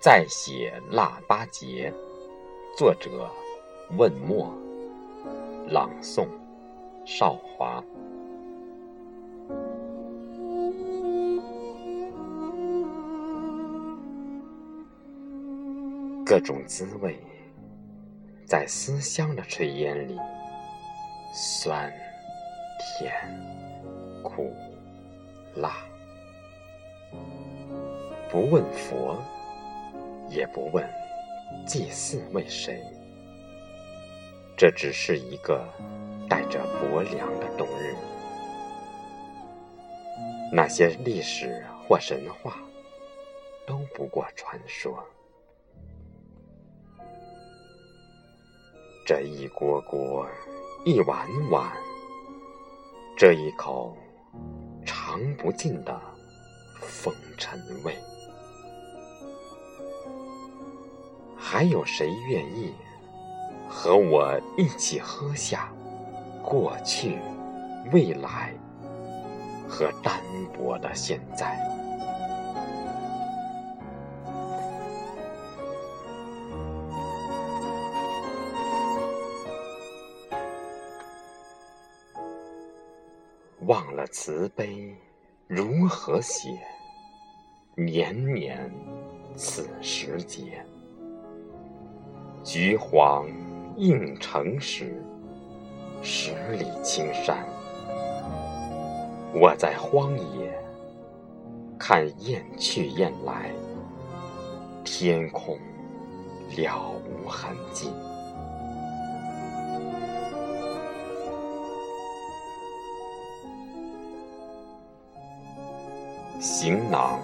再写腊八节，作者问墨，朗诵少华。各种滋味，在思乡的炊烟里，酸、甜、苦、辣，不问佛，也不问祭祀为谁，这只是一个带着薄凉的冬日。那些历史或神话，都不过传说。这一锅锅，一碗碗，这一口尝不尽的风尘味，还有谁愿意和我一起喝下过去、未来和单薄的现在？忘了慈悲如何写？年年此时节，橘黄映城时，十里青山。我在荒野看雁去雁来，天空了无痕迹。行囊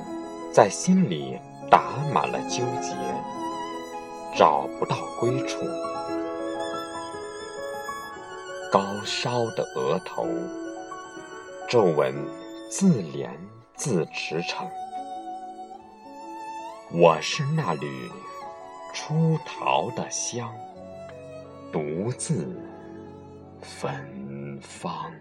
在心里打满了纠结，找不到归处。高烧的额头，皱纹自怜自驰骋。我是那缕出逃的香，独自芬芳。